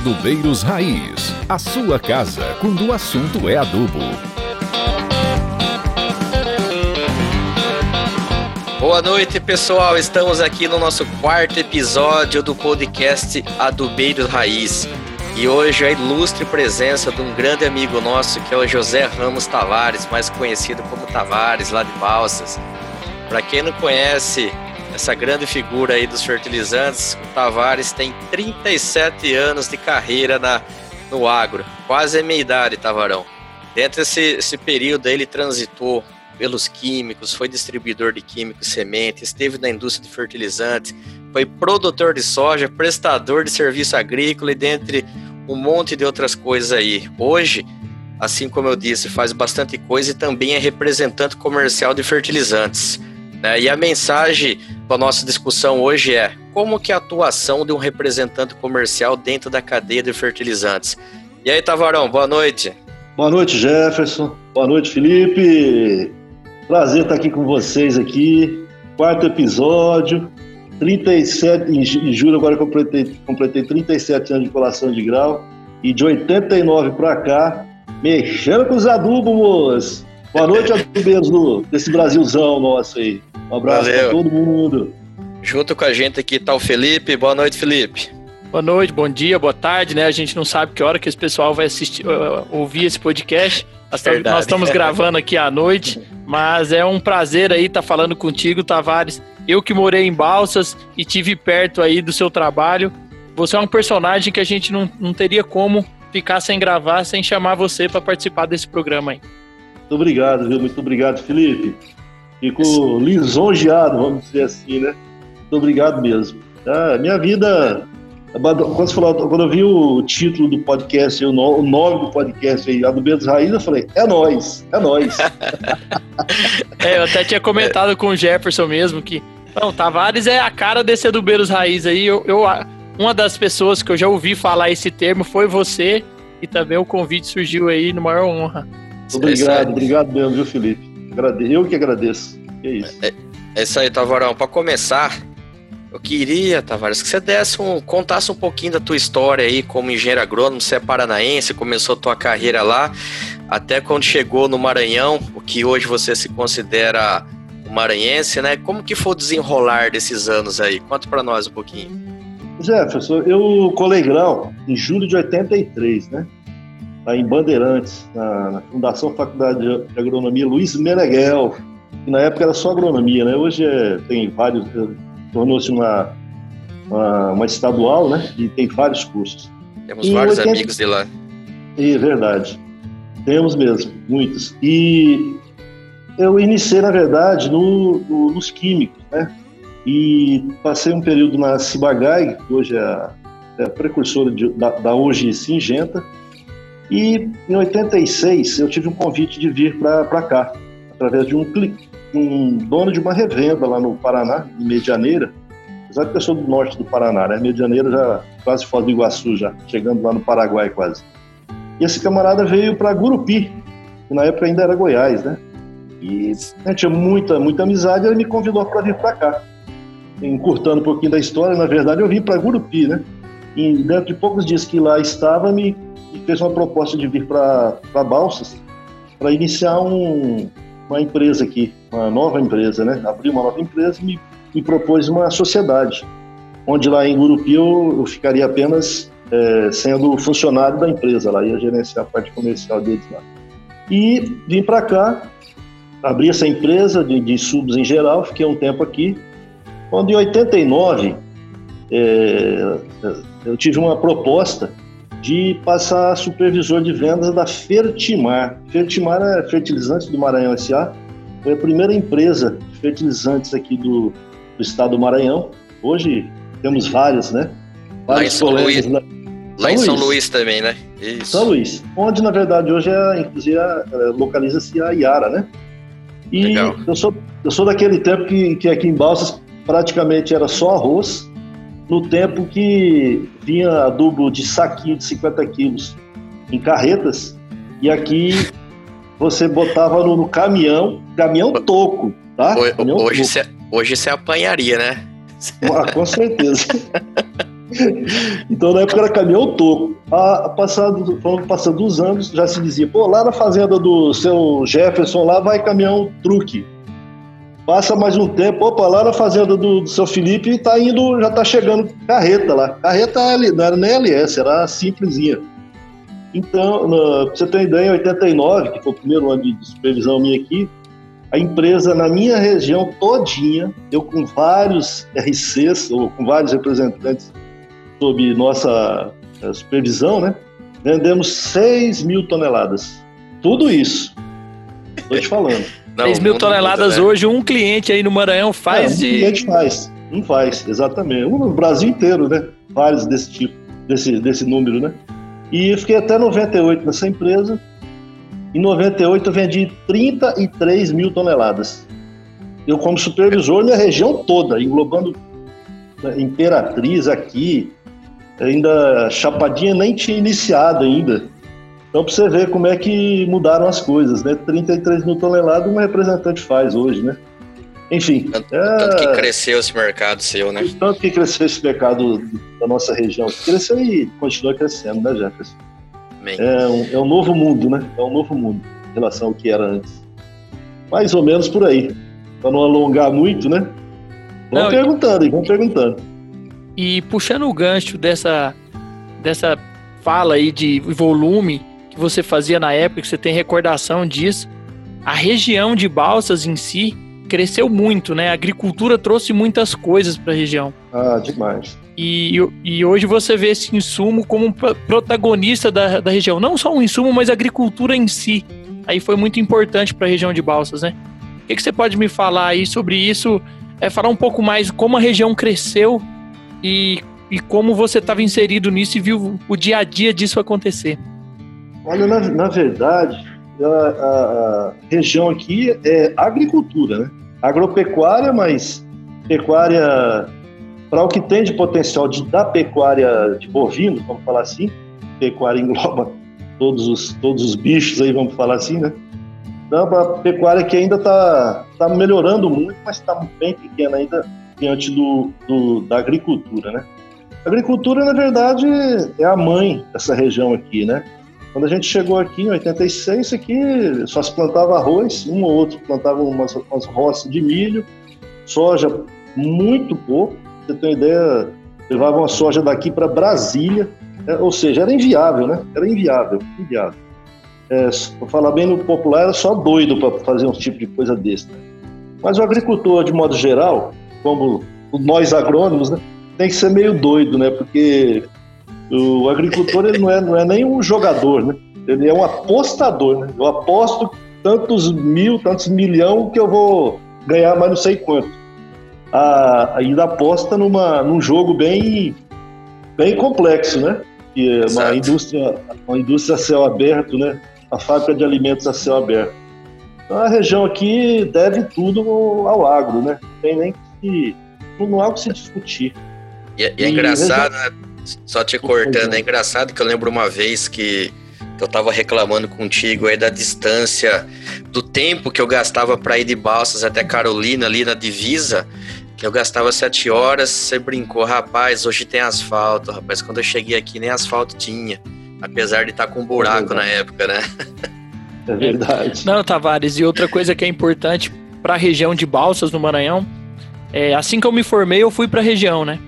Adubeiros Raiz, a sua casa quando o assunto é adubo. Boa noite, pessoal. Estamos aqui no nosso quarto episódio do podcast Adubeiros Raiz. E hoje a ilustre presença de um grande amigo nosso, que é o José Ramos Tavares, mais conhecido como Tavares, lá de Balsas. Para quem não conhece essa grande figura aí dos fertilizantes, o Tavares tem 37 anos de carreira na, no agro, quase a minha idade, Tavarão. Dentro desse período ele transitou pelos químicos, foi distribuidor de químicos, sementes, esteve na indústria de fertilizantes, foi produtor de soja, prestador de serviço agrícola e dentre um monte de outras coisas aí. Hoje, assim como eu disse, faz bastante coisa e também é representante comercial de fertilizantes. Né? E a mensagem para a nossa discussão hoje é como que é a atuação de um representante comercial dentro da cadeia de fertilizantes. E aí, Tavarão, boa noite. Boa noite, Jefferson. Boa noite, Felipe. Prazer estar aqui com vocês aqui. Quarto episódio. 37, em julho agora completei, completei 37 anos de colação de grau. E de 89 para cá, mexendo com os adubos. Boa noite, adubeiros do, desse Brasilzão nosso aí. Um abraço para todo mundo. Junto com a gente aqui está o Felipe. Boa noite, Felipe. Boa noite, bom dia, boa tarde, né? A gente não sabe que hora que esse pessoal vai assistir, uh, ouvir esse podcast. Nós, nós estamos gravando aqui à noite, mas é um prazer aí estar tá falando contigo, Tavares. Eu que morei em Balsas e tive perto aí do seu trabalho. Você é um personagem que a gente não, não teria como ficar sem gravar, sem chamar você para participar desse programa aí. Muito obrigado, viu? Muito obrigado, Felipe. Fico lisonjeado, vamos dizer assim, né? Muito obrigado mesmo. Ah, minha vida. Quando, falou, quando eu vi o título do podcast, o nome do podcast aí, a do Raiz, eu falei, é nós, é nós. é, eu até tinha comentado com o Jefferson mesmo que não, Tavares é a cara desse Adubeiros Raiz aí. Eu, eu, uma das pessoas que eu já ouvi falar esse termo foi você, e também o convite surgiu aí no maior honra. Obrigado, obrigado mesmo, viu, Felipe? Eu que agradeço. Que é isso. É, é isso aí, Tavarão. Para começar, eu queria, Tavares, que você desse um, contasse um pouquinho da tua história aí como engenheiro agrônomo. Você é paranaense, começou tua carreira lá, até quando chegou no Maranhão, o que hoje você se considera maranhense, né? Como que foi o desenrolar desses anos aí? Conta para nós um pouquinho. Jefferson, eu colei grau em julho de 83, né? Lá em Bandeirantes, na, na Fundação Faculdade de Agronomia Luiz Meneghel, que na época era só agronomia, né? Hoje é, tem vários, tornou-se uma, uma, uma, estadual, né? E tem vários cursos. Temos e vários 80... amigos de lá. É verdade. Temos mesmo, muitos. E eu iniciei, na verdade, no, no, nos químicos, né? E passei um período na Cibagai, que hoje é a, é a precursora de, da, da hoje Singenta, e em 86 eu tive um convite de vir para cá, através de um, um dono de uma revenda lá no Paraná, em Medianeira. Apesar de eu sou do norte do Paraná, né? Medianeira já quase fora do Iguaçu, já, chegando lá no Paraguai quase. E esse camarada veio para Gurupi, que na época ainda era Goiás, né? E né, tinha muita, muita amizade, ele me convidou para vir para cá. Encurtando um pouquinho da história, na verdade eu vim para Gurupi, né? E dentro de poucos dias que lá estava, me fez uma proposta de vir para Balsas para iniciar um, uma empresa aqui, uma nova empresa, né? Abrir uma nova empresa e me, me propôs uma sociedade, onde lá em Gurupi eu, eu ficaria apenas é, sendo funcionário da empresa lá, ia gerenciar a parte comercial deles lá. E vim para cá, abri essa empresa de, de subs em geral, fiquei um tempo aqui. Quando em 89 é, eu tive uma proposta de passar supervisor de vendas da Fertimar. Fertimar é fertilizante do Maranhão S.A. Foi a primeira empresa de fertilizantes aqui do, do estado do Maranhão. Hoje temos várias, né? Vários lá em São Luís. Lá, lá em São Luís também, né? Isso. São Luís. Onde, na verdade, hoje é, inclusive, é, localiza-se a Iara, né? E Legal. eu sou, eu sou daquele tempo que, que aqui em Balsas praticamente era só arroz, no tempo que vinha adubo de saquinho de 50 quilos em carretas, e aqui você botava no, no caminhão, caminhão toco, tá? Hoje, caminhão hoje, Você, hoje você apanharia, né? Ah, com certeza. então na época era caminhão toco. A, passado, passando os anos, já se dizia, pô, lá na fazenda do seu Jefferson lá vai caminhão truque. Passa mais um tempo, opa, lá na fazenda do, do seu Felipe tá indo, já tá chegando carreta lá. Carreta não era nem LS, era simplesinha. Então, pra você ter uma ideia, em 89, que foi o primeiro ano de supervisão minha aqui, a empresa na minha região todinha, eu com vários RCs, ou com vários representantes sob nossa eh, supervisão, né? Vendemos 6 mil toneladas. Tudo isso. Estou te falando. Não, 6 mil toneladas muda, né? hoje, um cliente aí no Maranhão faz é, um de. Um cliente faz, não faz, exatamente. Um no Brasil inteiro, né? Vários desse tipo, desse, desse número, né? E fiquei até 98 nessa empresa. Em 98 eu vendi 33 mil toneladas. Eu, como supervisor, minha região toda, englobando né, Imperatriz aqui, ainda Chapadinha nem tinha iniciado ainda. Então, para você ver como é que mudaram as coisas, né? 33 mil toneladas uma representante faz hoje, né? Enfim. Tanto, é... tanto, que cresceu esse mercado seu, né? Tanto que cresceu esse mercado da nossa região. Cresceu e continua crescendo, né, Jefferson? É um, é um novo mundo, né? É um novo mundo em relação ao que era antes. Mais ou menos por aí. Para não alongar muito, né? Vamos não, perguntando, e... vamos perguntando. E puxando o gancho dessa, dessa fala aí de volume, que você fazia na época, que você tem recordação disso, a região de Balsas em si cresceu muito, né? A agricultura trouxe muitas coisas para a região. Ah, demais. E, e hoje você vê esse insumo como um protagonista da, da região. Não só um insumo, mas a agricultura em si. Aí foi muito importante para a região de Balsas, né? O que, que, você pode me falar aí sobre isso? É falar um pouco mais como a região cresceu e, e como você estava inserido nisso e viu o dia a dia disso acontecer. Olha, na, na verdade, a, a, região aqui é agricultura, né? Agropecuária, mas pecuária para o que tem de potencial de, da pecuária de bovino, vamos falar assim, pecuária engloba todos os, todos os bichos aí, vamos falar assim, né? Então, a pecuária que ainda está tá melhorando muito, mas está bem pequena ainda diante do, do, da agricultura, né? A agricultura, na verdade, é a mãe dessa região aqui, né? Quando a gente chegou aqui em 86, aqui só se plantava arroz, um ou outro plantava umas, umas roças de milho, soja muito pouco. Você tem uma ideia, levavam a soja daqui para Brasília, é, ou seja, era inviável, né? Era inviável, inviável. É, para falar bem no popular, era só doido para fazer um tipo de coisa desse. Né? Mas o agricultor, de modo geral, como nós agrônomos, né, tem que ser meio doido, né? Porque o agricultor ele não é, não é nem um jogador, né? Ele é um apostador, né? Eu aposto tantos mil, tantos milhão que eu vou ganhar mais não sei quanto. A, ainda aposta numa, num jogo bem, bem complexo, né? Que é uma indústria, uma indústria a céu aberto, né? A fábrica de alimentos a céu aberto. Então a região aqui deve tudo ao agro, né? Não tem nem que não há o que se discutir. E, é, e é engraçado, né? Só te cortando, é engraçado que eu lembro uma vez que eu tava reclamando contigo aí da distância, do tempo que eu gastava para ir de Balsas até Carolina, ali na divisa, que eu gastava sete horas, você brincou, rapaz, hoje tem asfalto, rapaz, quando eu cheguei aqui nem asfalto tinha, apesar de estar tá com um buraco é na época, né? É verdade. Não, Tavares, e outra coisa que é importante para a região de Balsas, no Maranhão, é, assim que eu me formei, eu fui para a região, né?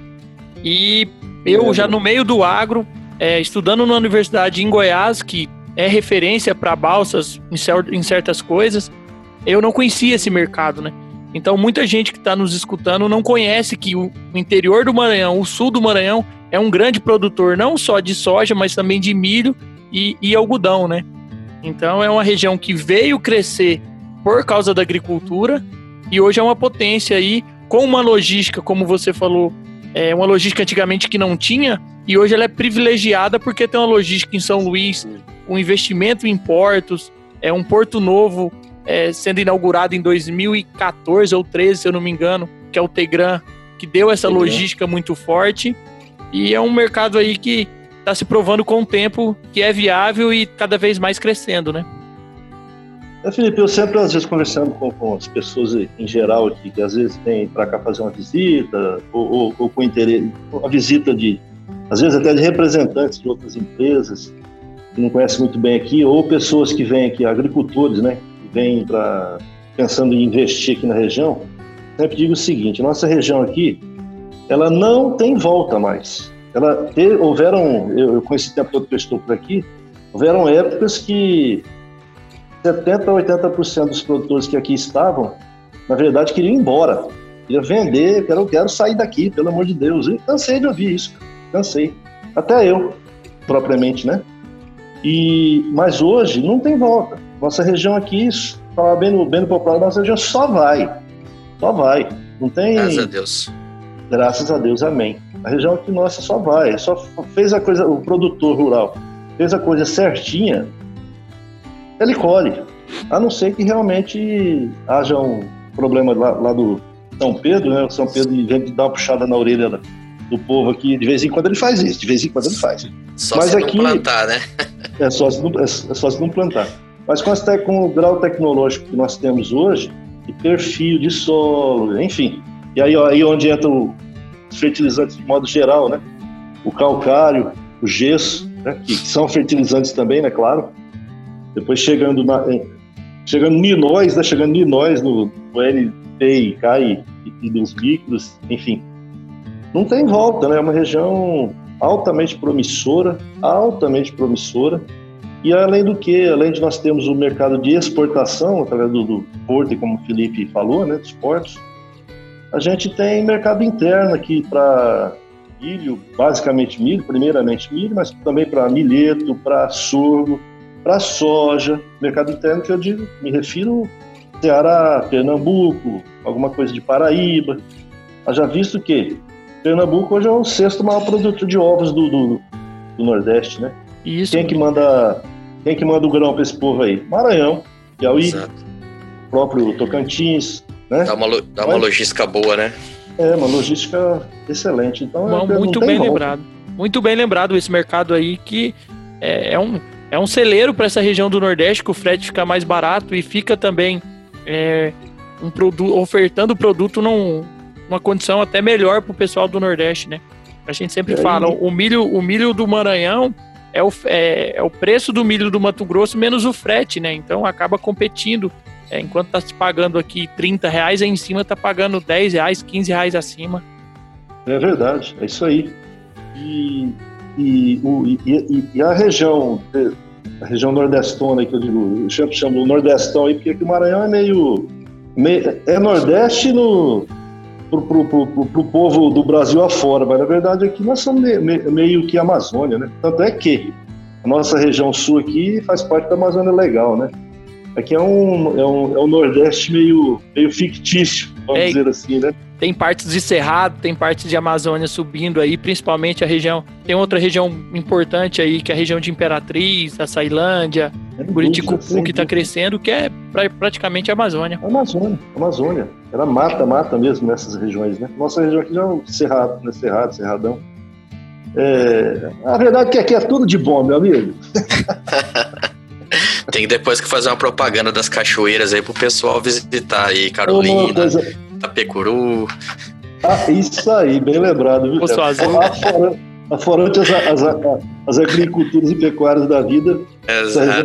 E eu já no meio do agro, é, estudando na universidade em Goiás, que é referência para balsas em, em certas coisas, eu não conhecia esse mercado, né? Então muita gente que está nos escutando não conhece que o interior do Maranhão, o sul do Maranhão, é um grande produtor não só de soja, mas também de milho e, e algodão, né? Então é uma região que veio crescer por causa da agricultura e hoje é uma potência aí com uma logística, como você falou, é uma logística antigamente que não tinha e hoje ela é privilegiada porque tem uma logística em São Luís, um investimento em portos, é um porto novo é, sendo inaugurado em 2014 ou 13, se eu não me engano, que é o Tegran, que deu essa Tegran. logística muito forte e é um mercado aí que está se provando com o tempo que é viável e cada vez mais crescendo, né? Felipe, eu sempre, às vezes, conversando com, com as pessoas em geral aqui, que às vezes vêm para cá fazer uma visita, ou, ou, ou, com interesse, uma visita de, às vezes até de representantes de outras empresas que não conhecem muito bem aqui, ou pessoas que vêm aqui, agricultores, né, que vêm para pensando em investir aqui na região, sempre digo o seguinte: nossa região aqui, ela não tem volta mais. Ela houveram, eu com esse tempo todo que eu estou por aqui, houveram épocas que 70 a 80% dos produtores que aqui estavam, na verdade, queriam ir embora. Queria vender, quero, quero sair daqui, pelo amor de Deus. E cansei de ouvir isso, cansei. Até eu, propriamente, né? E, mas hoje não tem volta. Nossa região aqui, falar bem no, bem no popular, nossa região só vai. Só vai. Não tem. Graças a Deus. Graças a Deus, amém. A região aqui nossa só vai. Só fez a coisa, o produtor rural fez a coisa certinha, ele colhe. A não ser que realmente haja um problema lá, lá do São Pedro, né? O São Pedro, de dar uma puxada na orelha do povo aqui, de vez em quando ele faz isso, de vez em quando ele faz. Só Mas se aqui, não plantar, né? é, só se não, é, é só se não plantar. Mas com, as, com o grau tecnológico que nós temos hoje, de perfil de solo, enfim. E aí, aí onde entra o fertilizantes de modo geral, né? O calcário, o gesso, né? que são fertilizantes também, né? Claro. Depois chegando na, chegando em nós, né? Chegando em no, no LP e K e, e dos micros, enfim. Não tem volta, né? É uma região altamente promissora, altamente promissora. E além do que, além de nós termos o mercado de exportação através do, do porto, como o Felipe falou, né, dos portos, a gente tem mercado interno aqui para milho, basicamente milho, primeiramente milho, mas também para milheto, para sorgo, para soja. Mercado interno que eu digo, me refiro Ceará, Pernambuco, alguma coisa de Paraíba. Já visto que Pernambuco hoje é o sexto maior produtor de ovos do, do, do Nordeste, né? Isso. Quem que manda, quem que manda o grão para esse povo aí? Maranhão, Piauí, Exato. próprio Tocantins, né? Dá uma, dá uma Mas, logística boa, né? É, uma logística excelente. Então, Bom, é, muito bem volta. lembrado. Muito bem lembrado esse mercado aí que é, é um, é um celeiro para essa região do Nordeste, que o frete fica mais barato e fica também é, um produto, ofertando o produto num, numa condição até melhor para o pessoal do Nordeste, né? A gente sempre fala, o milho, o milho do Maranhão é o, é, é o preço do milho do Mato Grosso menos o frete, né? Então acaba competindo é, enquanto está se pagando aqui 30 reais, aí em cima está pagando 10 reais, 15 reais acima. É verdade, é isso aí. E, e, o, e, e a região, a região nordestona que eu digo, eu chamo, chamo Nordestão aí, porque aqui o Maranhão é meio, meio é Nordeste no, pro, pro, pro, pro, povo do Brasil afora, mas na verdade aqui nós somos meio, meio que Amazônia, né? Tanto é que a nossa região sul aqui faz parte da Amazônia Legal, né? Aqui é um, é um, é um Nordeste meio, meio fictício, vamos é, dizer assim, né? Tem partes de Cerrado, tem partes de Amazônia subindo aí, principalmente a região. Tem outra região importante aí, que é a região de Imperatriz, a Sailândia, é Buriticupu, que está crescendo, que é pra, praticamente a Amazônia. Amazônia, Amazônia. Era mata, mata mesmo nessas regiões, né? Nossa região aqui já é o Cerrado, né? Cerrado, Cerradão. É, a verdade é que aqui é tudo de bom, meu amigo. Tem depois que fazer uma propaganda das cachoeiras aí pro pessoal visitar aí, Carolina, coisa... Tapecuru. Ah, isso aí, bem lembrado, viu? Aforante as, as, as, agriculturas e pecuárias da vida,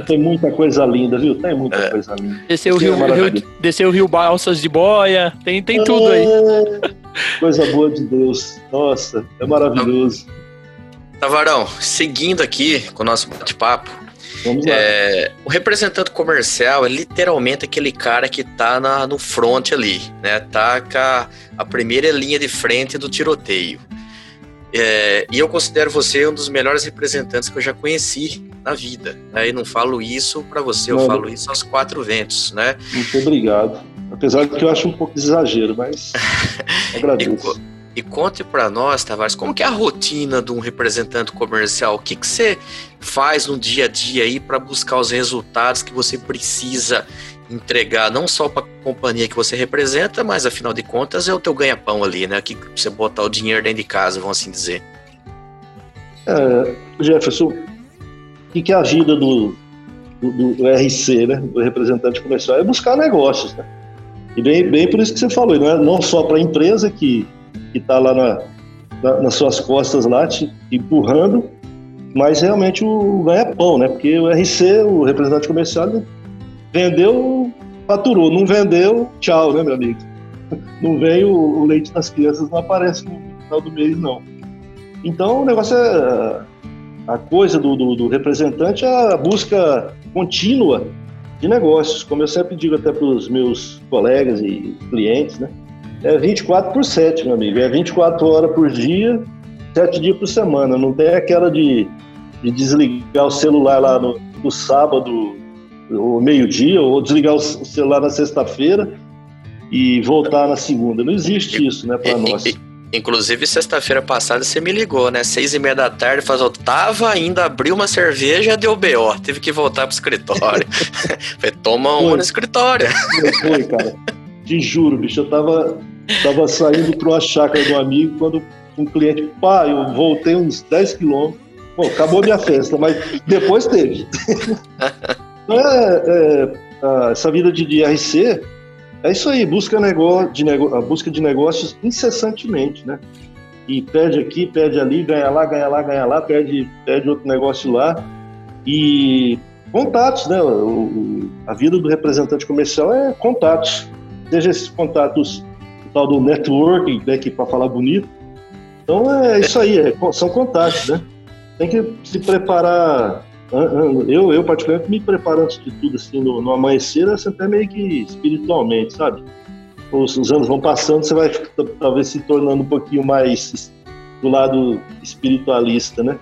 tem muita coisa linda, viu? Tem muita é. coisa linda. Desceu o rio, é rio, desceu o rio Balsas de Boia, tem, tem é, tudo aí. Coisa boa de Deus. Nossa, é maravilhoso. Tavarão, seguindo aqui com o nosso bate-papo, é, o representante comercial é literalmente aquele cara que tá na, no front ali, né? Tá com a, a primeira linha de frente do tiroteio. É, e eu considero você um dos melhores representantes que eu já conheci na vida. Né? E não falo isso para você, eu não, falo isso aos quatro ventos, né? Muito obrigado. Apesar de que eu acho um pouco de exagero, mas agradeço. E conte para nós, Tavares, como que é a rotina de um representante comercial? O que, que você faz no dia a dia aí para buscar os resultados que você precisa entregar, não só para a companhia que você representa, mas afinal de contas é o teu ganha-pão ali, né? Que você botar o dinheiro dentro de casa, vamos assim dizer. É, Jefferson, o que é a vida do, do, do, RC, né? Do representante comercial? É buscar negócios, né? E bem, bem por isso que você falou, não é não só para a empresa que que está lá na, na, nas suas costas lá, te empurrando, mas realmente o, ganha-pão, né? Porque o RC, o representante comercial, vendeu, faturou, não vendeu, tchau, né, meu amigo? Não vem o, o leite das crianças, não aparece no final do mês, não. Então o negócio é a coisa do, do, do representante é a busca contínua de negócios, como eu sempre digo até para os meus colegas e clientes, né? É 24 por 7, meu amigo. É 24 horas por dia, 7 dias por semana. Não tem aquela de, de desligar o celular lá no, no sábado, ou meio-dia, ou desligar o celular na sexta-feira e voltar na segunda. Não existe isso, né, para nós. Inclusive, sexta-feira passada você me ligou, né? Seis e meia da tarde, faz tava ainda abriu uma cerveja deu BO. Teve que voltar pro escritório. Falei, toma uma no escritório. Foi, cara. Te juro, bicho, eu tava, tava saindo pra uma chácara do amigo quando um cliente, pá, eu voltei uns 10 quilômetros. Bom, acabou minha festa, mas depois teve. Então, é, é, essa vida de, de RC é isso aí, busca, negócio, de nego, busca de negócios incessantemente, né? E pede aqui, pede ali, ganha lá, ganha lá, ganha lá, pede, pede outro negócio lá. E contatos, né? O, a vida do representante comercial é contatos. Seja esses contatos, tal do networking, né, que para falar bonito. Então é isso aí, é, são contatos, né? Tem que se preparar eu, eu particularmente, me preparo antes de tudo, assim, no, no amanhecer, assim, até meio que espiritualmente, sabe? Os, os, anos vão passando, você vai talvez se tornando um pouquinho mais do lado espiritualista, né?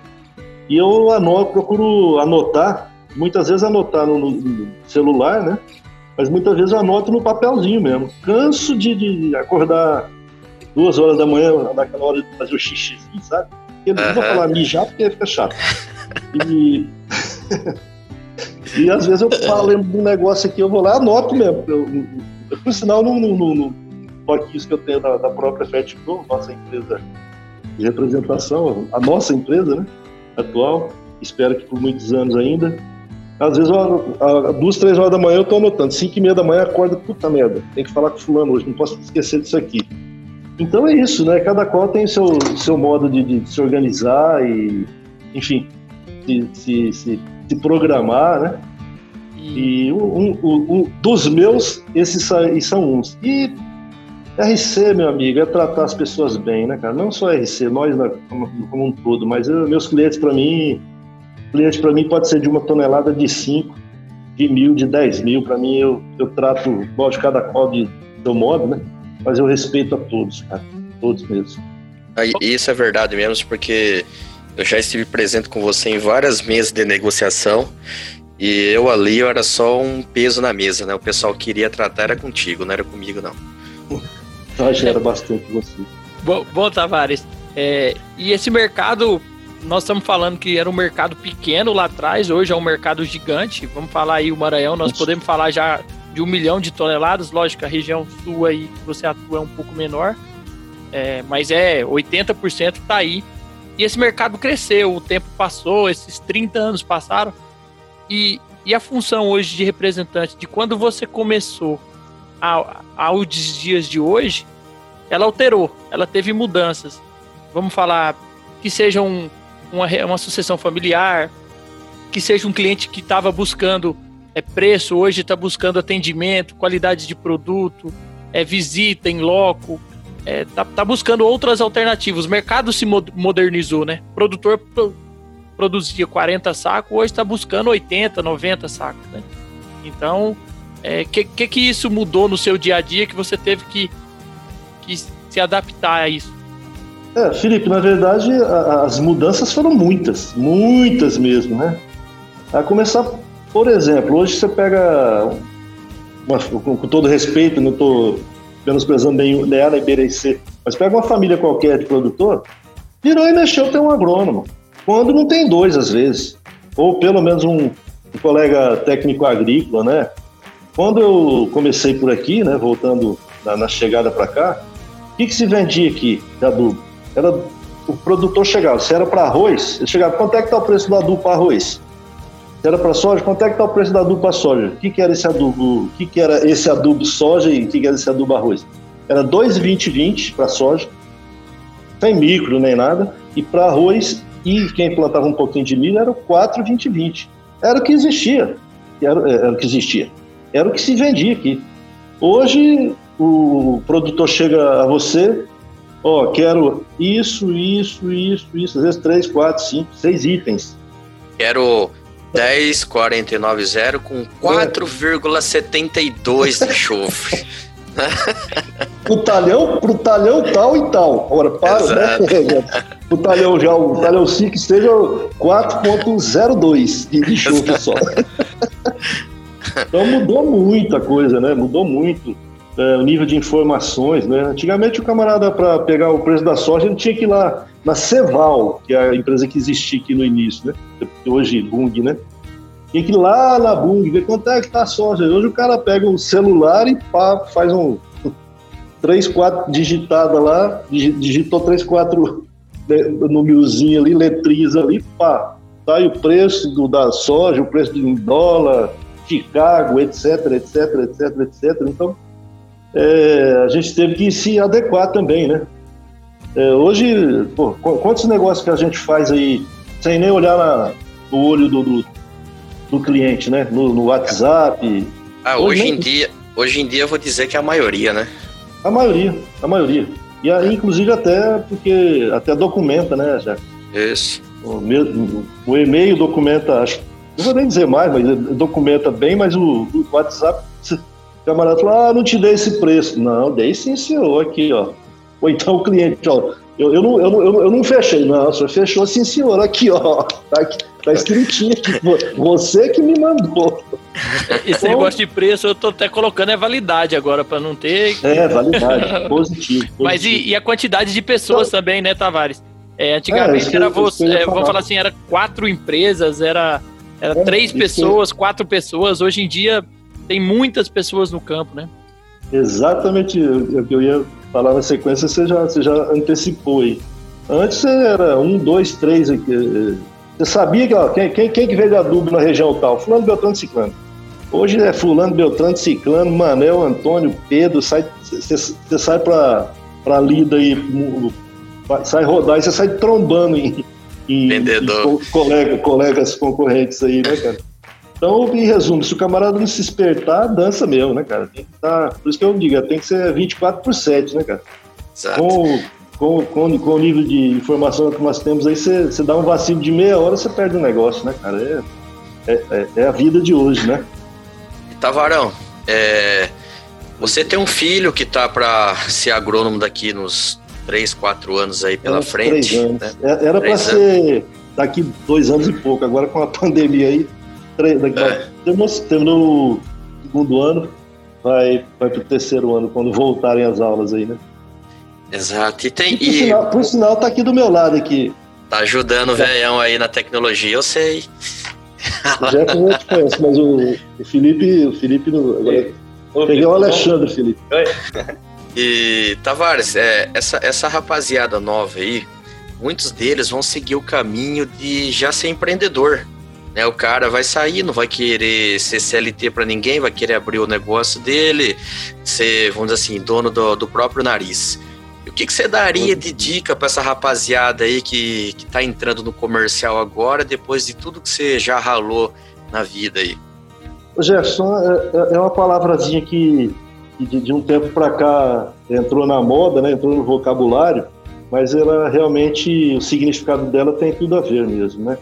E eu anoto, procuro anotar, muitas vezes anotar no, no celular, né? Mas muitas vezes eu anoto no papelzinho mesmo. Canso de, de acordar duas horas da manhã, naquela hora de fazer o xixizinho, sabe? Eu não uhum. vou falar mijar porque fica chato. E, e às vezes eu falo, lembro de um negócio aqui, eu vou lá anoto mesmo. Eu, eu, por sinal, no, no, no, que eu tenho da, da própria FetPro, nossa empresa de representação, a nossa empresa né, atual, espero que por muitos anos ainda. Às vezes, às duas, três horas da manhã eu estou anotando, cinco e meia da manhã acorda, puta merda, tem que falar com fulano hoje, não posso esquecer disso aqui. Então é isso, né? Cada qual tem seu, seu modo de, de se organizar e, enfim, se, se, se, se programar, né? E um, um, um, dos meus, esses são uns. E RC, meu amigo, é tratar as pessoas bem, né, cara? Não só RC, nós como, como um todo, mas eu, meus clientes, para mim, cliente para mim pode ser de uma tonelada de 5, de mil, de 10 mil. Para mim, eu, eu trato, de cada qual de seu modo, né? Mas eu respeito a todos, cara. Todos mesmo. Isso é verdade mesmo, porque eu já estive presente com você em várias mesas de negociação e eu ali eu era só um peso na mesa, né? O pessoal queria tratar era contigo, não era comigo, não. Já era bastante você. Bom, bom Tavares, é, e esse mercado, nós estamos falando que era um mercado pequeno lá atrás, hoje é um mercado gigante. Vamos falar aí o Maranhão, nós podemos falar já de um milhão de toneladas. Lógico, a região sul aí que você atua é um pouco menor, é, mas é 80% está aí e esse mercado cresceu, o tempo passou, esses 30 anos passaram. E, e a função hoje de representante, de quando você começou aos dias de hoje, ela alterou, ela teve mudanças. Vamos falar que seja um, uma, uma sucessão familiar, que seja um cliente que estava buscando é, preço, hoje está buscando atendimento, qualidade de produto, é, visita em loco, é, tá, tá, buscando outras alternativas. O mercado se modernizou, né? O produtor pro, produzia 40 sacos, hoje está buscando 80, 90 sacos, né? Então, o é, que, que, que isso mudou no seu dia a dia que você teve que, que se adaptar a isso? É, Felipe, na verdade, a, as mudanças foram muitas, muitas mesmo, né? A começar, por exemplo, hoje você pega, uma, com, com todo respeito, não estou menosprezando nem, nem A nem B nem C, mas pega uma família qualquer de produtor, virou e mexeu tem um agrônomo. Quando não tem dois, às vezes. Ou pelo menos um, um colega técnico agrícola, né? Quando eu comecei por aqui, né, voltando na, na chegada para cá, o que, que se vendia aqui de adubo? Era o produtor chegava, se era para arroz, ele chegava, quanto é que está o preço do adubo para arroz? Se era para soja, quanto é que está o preço do adubo para soja? O que, que era esse adubo? O que, que era esse adubo soja e o que, que era esse adubo arroz? Era 2,20,20 para soja, sem micro nem nada, e para arroz, e quem plantava um pouquinho de milho era o 4, 20, 20. Era o que existia, era, era o que existia, era o que se vendia aqui. Hoje, o produtor chega a você, ó, oh, quero isso, isso, isso, isso, às vezes 3, 4, 5, 6 itens. Quero 10490 com 4,72 de chofre. pro talhão, pro talhão tal e tal. Ora, para, né? o talhão já, o talhão 5 esteja 4.02 de, de chofre só. então mudou muita coisa, né? Mudou muito é, o nível de informações, né? Antigamente o camarada para pegar o preço da soja ele tinha que ir lá na Ceval, que é a empresa que existia aqui no início, né? Hoje Bung, né? Tinha que ir lá na Bung ver quanto é que tá a soja. Hoje o cara pega o celular e pá, faz um três, quatro digitada lá, digitou três, quatro né, númerozinho ali, letrinhas ali, pá, tá aí o preço do, da soja, o preço de dólar, Chicago, etc, etc, etc, etc. Então, é, a gente teve que se adequar também, né? É, hoje, pô, quantos negócios que a gente faz aí sem nem olhar na, no olho do, do, do, cliente, né? No, no WhatsApp. Ah, hoje, hoje em dia, hoje em dia eu vou dizer que é a maioria, né? A maioria, a maioria. E aí, inclusive, até porque até documenta, né, já. Isso. O, o e-mail documenta, acho, não vou nem dizer mais, mas documenta bem, mas o, o WhatsApp, o camarada fala, ah, não te dei esse preço. Não, dei sim, senhor, aqui, ó. Ou então o cliente, ó, eu, eu, não, eu, não, eu não fechei, não, o senhor fechou sim, senhor, aqui, ó. Tá, aqui, tá escritinho aqui, você que me mandou. Esse então, negócio de preço eu tô até colocando é validade agora, para não ter. É, validade, positivo, positivo. Mas e, e, a quantidade de pessoas então, também, né, Tavares? É, antigamente é, era você, é, vamos falar assim, era quatro empresas, era, era é, três pessoas, quatro pessoas. Hoje em dia tem muitas pessoas no campo, né? Exatamente o que eu ia falar na sequência, você já, você já antecipou aí. Antes era um, dois, três. Você sabia que ó, quem, quem, quem que veio adubo na região tal? Fulano, Beltrano, Ciclano. Hoje é Fulano, Beltrano, Ciclano, Manel, Antônio, Pedro. Sai, você, sai para pra lida aí, sai rodar e você sai trombando em, em, em colega, colegas concorrentes aí, né, cara? Então, em resumo, se o camarada não se espertar, dança mesmo, né, cara? Tem que estar. Tá, por isso que eu digo, tem que ser 24 por 7, né, cara? Exato. Com, com, com, com o nível de informação que nós temos aí, você, você dá um vacilo de meia hora, você perde o negócio, né, cara? É, é, é, é a vida de hoje, né? Tavarão, é, você tem um filho que tá para ser agrônomo daqui nos 3, 4 anos aí pela frente. Três anos. Né? É, era para ser daqui dois anos e pouco, agora com a pandemia aí é. Temos, terminou o segundo ano, vai, vai pro terceiro ano, quando voltarem as aulas aí, né? Exato. E tem. E por, e... Sinal, por sinal, tá aqui do meu lado aqui. Tá ajudando o velhão aí na tecnologia, eu sei. Já é que eu te conheço, mas o, o Felipe, o Felipe no, agora, peguei o Alexandre, Felipe. Oi. E Tavares, é, essa, essa rapaziada nova aí, muitos deles vão seguir o caminho de já ser empreendedor. Né, o cara vai sair, não vai querer ser CLT para ninguém, vai querer abrir o negócio dele, ser, vamos dizer assim, dono do, do próprio nariz. E o que, que você daria de dica para essa rapaziada aí que, que tá entrando no comercial agora, depois de tudo que você já ralou na vida aí? Gerson, é, é, é uma palavrazinha que, que de, de, um tempo para cá entrou na moda, né, entrou no vocabulário, mas ela realmente, o significado dela tem tudo a ver mesmo, né?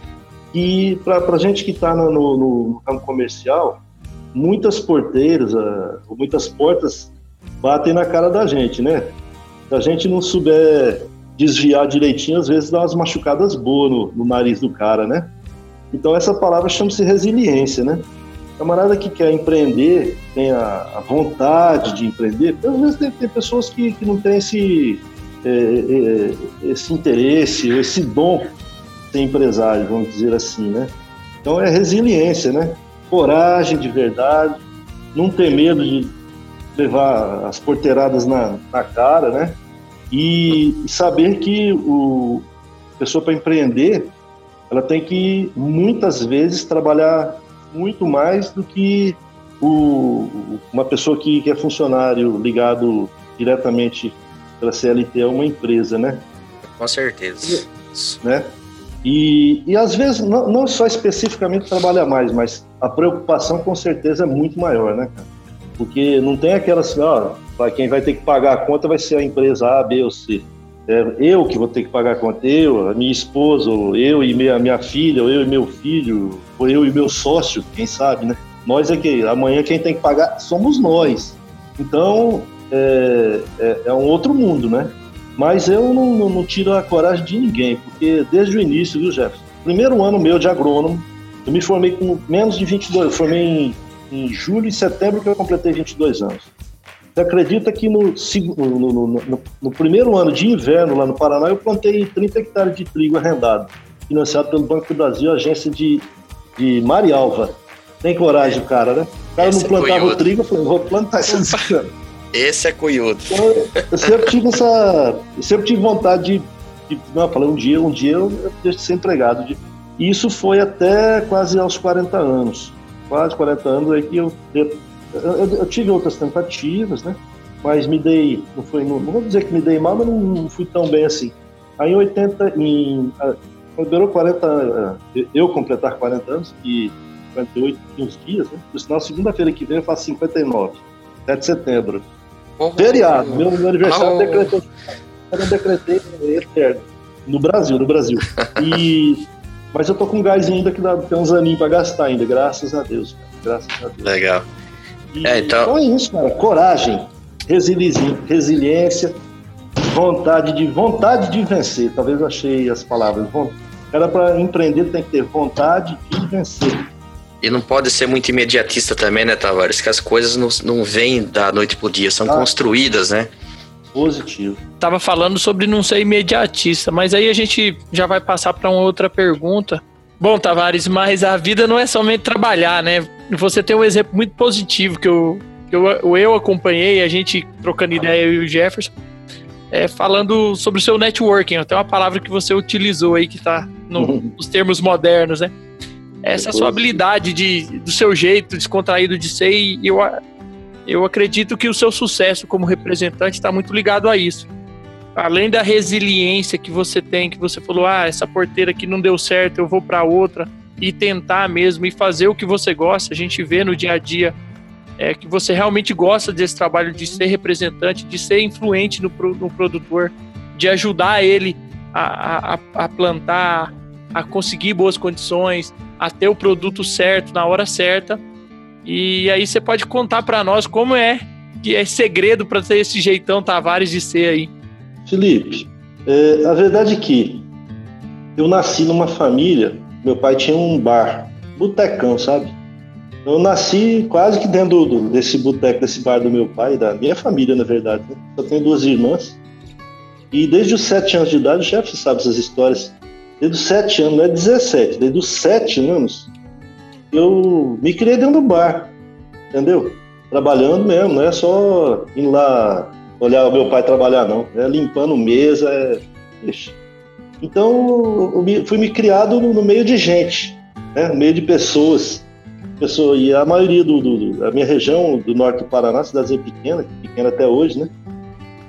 E para a gente que está no, no, no, campo comercial, muitas porteiras, uh, muitas portas batem na cara da gente, né? Se a gente não souber desviar direitinho, às vezes dá umas machucadas boas no, no nariz do cara, né? Então essa palavra chama-se resiliência, né? Camarada que quer empreender, tem a, a vontade de empreender, às vezes tem, tem pessoas que, que não têm esse, é, é, esse interesse, esse dom ser empresário, vamos dizer assim, né? Então é resiliência, né? Coragem de verdade, não ter medo de levar as porteiradas na, na cara, né? E, e saber que o a pessoa para empreender, ela tem que muitas vezes trabalhar muito mais do que o, uma pessoa que, que é funcionário ligado diretamente pela CLT a uma empresa, né? com certeza. Né? E, e às vezes, não, não só especificamente trabalhar mais, mas a preocupação com certeza é muito maior, né, cara? Porque não tem aquela assim, ó, quem vai ter que pagar a conta vai ser a empresa A, B ou C. É eu que vou ter que pagar a conta, eu, a minha esposa, eu e minha, minha filha, ou eu e meu filho, ou eu e meu sócio, quem sabe, né? Nós é que amanhã quem tem que pagar somos nós. Então é, é, é um outro mundo, né? Mas eu não, não, não, tiro a coragem de ninguém, porque desde o início, viu, Jefferson? Primeiro ano meu de agrônomo, eu me formei com menos de 22, eu formei em, em julho e setembro que eu completei 22 anos. Você acredita que no, no, no, no, primeiro ano de inverno lá no Paraná eu plantei 30 hectares de trigo arrendado, financiado pelo Banco do Brasil, agência de, de Marialva. Tem coragem o cara, né? O cara não é plantava é o trigo, eu falei, vou plantar esse ano. Esse é cuiudo. Então, eu sempre tive essa. Eu sempre tive vontade de. de não, eu falei, um dia, um dia eu, eu deixo de ser empregado. E isso foi até quase aos 40 anos. Quase 40 anos aí que eu, eu, eu, eu tive outras tentativas, né? Mas me dei. Não, foi, não, não vou dizer que me dei mal, mas não, não fui tão bem assim. Aí em 80. Em, quando 40 eu completar 40 anos, e 58 uns dias, né? Por sinal, segunda-feira que vem eu faço 59, 7 de setembro. Feriado. Meu, meu aniversário oh. decretei, eu decretei eterno. No Brasil, no Brasil. E, mas eu tô com gás ainda que dá, tem uns aninhos pra gastar ainda, graças a Deus. Cara, graças a Deus. Legal. E, é, então... então é isso, cara. Coragem, resiliência, resiliência, vontade de vontade de vencer. Talvez eu achei as palavras. Cara, para empreender tem que ter vontade de vencer. E não pode ser muito imediatista também, né, Tavares? Que as coisas não, não vêm da noite pro dia, são ah, construídas, né? Positivo. Tava falando sobre não ser imediatista, mas aí a gente já vai passar para uma outra pergunta. Bom, Tavares, mas a vida não é somente trabalhar, né? Você tem um exemplo muito positivo que eu, que eu, eu acompanhei, a gente trocando ideia, eu e o Jefferson, é, falando sobre o seu networking, até uma palavra que você utilizou aí, que está no, nos termos modernos, né? Essa sua habilidade de, do seu jeito descontraído de ser e eu, eu acredito que o seu sucesso como representante está muito ligado a isso. Além da resiliência que você tem, que você falou, ah, essa porteira aqui não deu certo, eu vou para outra e tentar mesmo e fazer o que você gosta. A gente vê no dia a dia é, que você realmente gosta desse trabalho de ser representante, de ser influente no, no produtor, de ajudar ele a, a, a plantar, a conseguir boas condições, a ter o produto certo na hora certa. E aí você pode contar para nós como é que é segredo para ter esse jeitão Tavares de ser aí. Felipe, é, a verdade é que eu nasci numa família, meu pai tinha um bar, botecão, sabe? Eu nasci quase que dentro do, desse boteco, desse bar do meu pai, da minha família, na verdade. Né? Tenho duas irmãs. E desde os sete anos de idade, o chefe sabe essas histórias desde os sete anos, não é 17, desde os sete anos, eu me criei dentro do bar, entendeu? Trabalhando mesmo, não é só indo lá olhar o meu pai trabalhar, não. É limpando mesa, é. Então, eu fui me criado no meio de gente, né? no meio de pessoas. Pessoa, e a maioria do, do, da minha região, do norte do Paraná, cidadezinha pequena, pequena até hoje, né?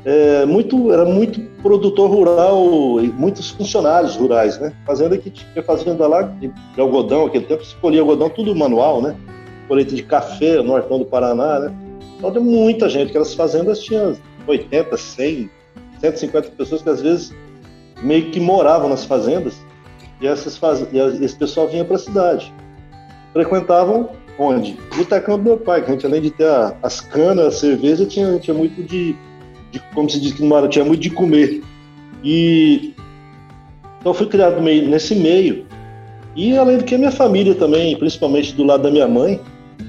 É, muito, era muito produtor rural e muitos funcionários rurais, né? Fazenda que tinha fazenda lá de, de algodão, aquele tempo se colhia algodão tudo manual, né? Colheita de café, no nortão do Paraná, né? Então tem muita gente, aquelas fazendas tinham 80, 100, 150 pessoas que às vezes meio que moravam nas fazendas e, essas faz... e esse pessoal vinha para a cidade. Frequentavam onde? O botecão do meu pai, que a gente além de ter a, as canas, a cerveja, tinha, tinha muito de de, como se diz que no Maranhão tinha muito de comer. E então fui criado meio, nesse meio. E além do que a minha família também, principalmente do lado da minha mãe,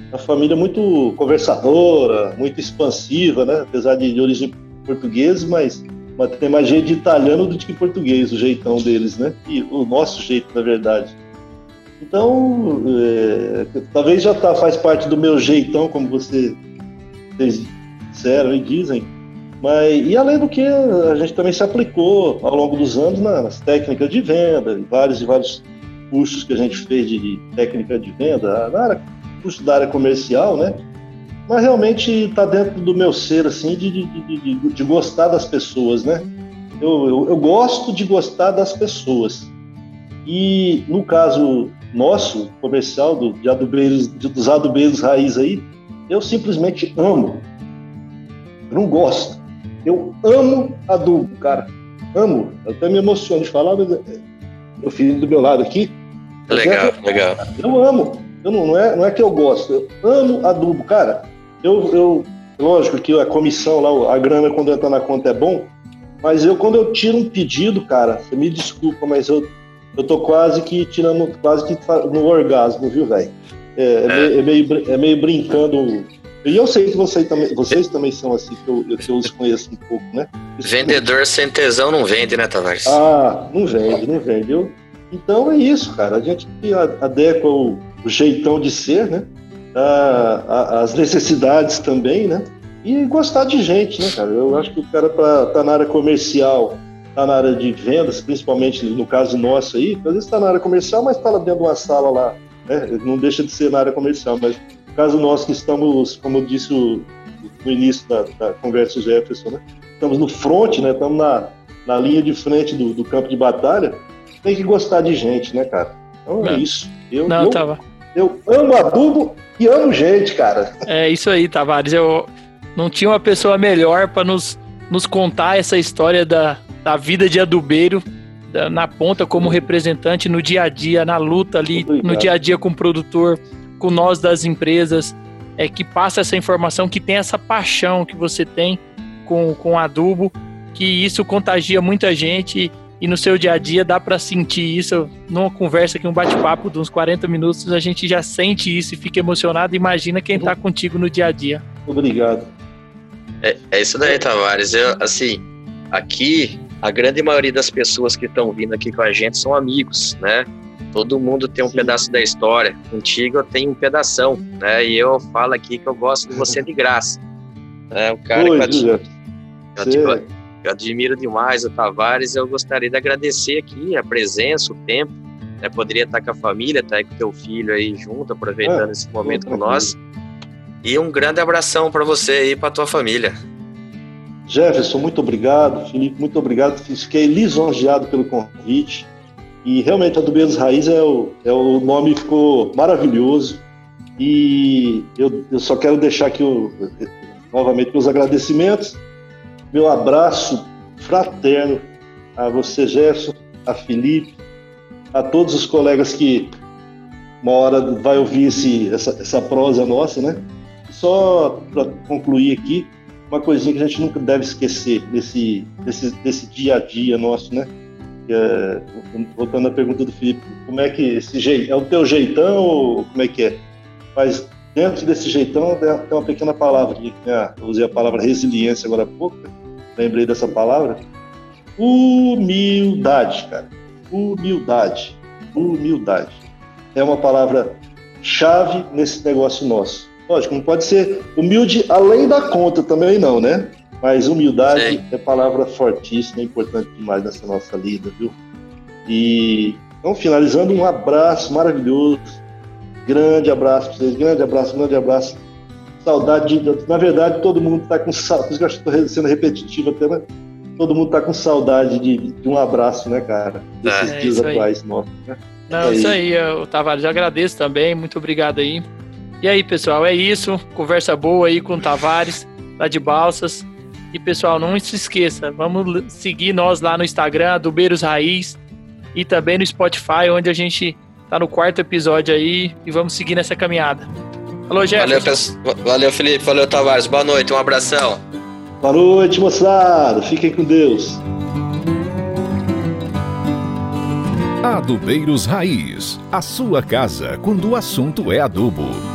uma família muito conversadora, muito expansiva, né? Apesar de, de origem portuguesa, mas, mas tem mais jeito de italiano do que português, o jeitão deles, né? E o nosso jeito, na verdade. Então, é, talvez já tá, faz parte do meu jeitão, como você, vocês disseram e dizem, mas, e além do que, a gente também se aplicou ao longo dos anos nas técnicas de venda, vários e vários cursos que a gente fez de técnica de venda, na área, curso da área comercial, né? Mas realmente está dentro do meu ser, assim, de, de, de, de, gostar das pessoas, né? Eu, eu, eu gosto de gostar das pessoas. E no caso nosso, comercial, do, de adubeiros, dos adubeiros raiz aí, eu simplesmente amo. Eu não gosto. Eu amo adubo, cara. Amo. Eu até me emociono de falar, mas meu filho do meu lado aqui. Legal, é, legal. Eu amo. Eu não, não, é, não é que eu gosto. Eu amo adubo, cara. Eu, eu, lógico que a comissão lá, a grana quando entra na conta é bom, mas eu quando eu tiro um pedido, cara, você me desculpa, mas eu, eu tô quase que tirando, quase que no orgasmo, viu, velho? É, é, é. é, meio, é meio brincando e eu sei que vocês também, vocês também são assim, que eu, que eu os conheço um pouco, né? Isso Vendedor sem tesão não vende, né, Tavares? Ah, não vende, não vende. Eu, então é isso, cara. A gente adequa o, o jeitão de ser, né? A, a, as necessidades também, né? E gostar de gente, né, cara? Eu acho que o cara para tá na área comercial, tá na área de vendas, principalmente no caso nosso aí, às vezes tá na área comercial, mas tá lá dentro de uma sala lá, né? Não deixa de ser na área comercial, mas caso nós que estamos, como eu disse no início da, da conversa Jefferson, né? estamos no front, né? estamos na, na linha de frente do, do, campo de batalha, tem que gostar de gente, né, cara? Então é, é isso. Eu, Não, eu, tava. eu amo adubo e amo gente, cara. É isso aí, Tavares. Eu não tinha uma pessoa melhor para nos, nos contar essa história da, da vida de adubeiro da, na ponta como representante no dia a dia, na luta ali, Obrigado. no dia a dia com o produtor, com nós das empresas, é, que passa essa informação, que tem essa paixão que você tem com, com adubo, que isso contagia muita gente e no seu dia a dia dá para sentir isso numa conversa aqui, um bate-papo de uns 40 minutos, a gente já sente isso e fica emocionado. Imagina quem está contigo no dia a dia. Obrigado. É, é isso daí, Tavares. Eu, assim, aqui, a grande maioria das pessoas que estão vindo aqui com a gente são amigos, né? Todo mundo tem um Sim. pedaço da história. Contigo eu tenho um pedação, né? E eu falo aqui que eu gosto de você de graça. É um cara Oi, que eu, eu, eu admiro demais o Tavares. Eu gostaria de agradecer aqui a presença, o tempo. Né? Poderia estar com a família, estar com teu filho aí junto, aproveitando é, esse momento com nós. E um grande abração para você e para tua família. Jefferson, muito obrigado. Felipe, muito obrigado. Fiquei lisonjeado pelo convite. E realmente Adubeiros Raiz é o, é o nome ficou maravilhoso. E eu, eu só quero deixar aqui o, novamente meus agradecimentos, meu abraço fraterno a você, Gerson, a Felipe, a todos os colegas que uma hora vai ouvir esse, essa, essa prosa nossa, né? Só para concluir aqui, uma coisinha que a gente nunca deve esquecer desse, desse, desse dia a dia nosso, né? É, voltando à pergunta do Felipe, como é que esse jeito é o teu jeitão ou como é que é? Mas dentro desse jeitão tem uma pequena palavra, né? eu usei a palavra resiliência agora há pouco, lembrei dessa palavra. Humildade, cara. Humildade. Humildade. É uma palavra chave nesse negócio nosso. Lógico, não pode ser humilde além da conta também não, né? Mas humildade Sim. é palavra fortíssima, importante demais nessa nossa lida, viu? E então, finalizando, um abraço maravilhoso. Grande abraço para vocês, grande abraço, grande abraço. Saudade de. Na verdade, todo mundo está com saudade. Por isso que eu estou sendo repetitivo até, mas todo mundo está com saudade de, de, um abraço, né, cara? Desses é, dias atuais nossos, né? Não, é isso aí, eu, Tavares, agradeço também, muito obrigado aí. E aí, pessoal, é isso. Conversa boa aí com o Tavares, lá de Balsas. E pessoal, não se esqueça, vamos seguir nós lá no Instagram, do Beiros Raiz, e também no Spotify, onde a gente tá no quarto episódio aí e vamos seguir nessa caminhada. Alô, Jefferson. Valeu, valeu, Felipe. Valeu, Tavares. Boa noite, um abração. Boa noite, moçada. Fiquem com Deus. Adubeiros Raiz, a sua casa quando o assunto é adubo.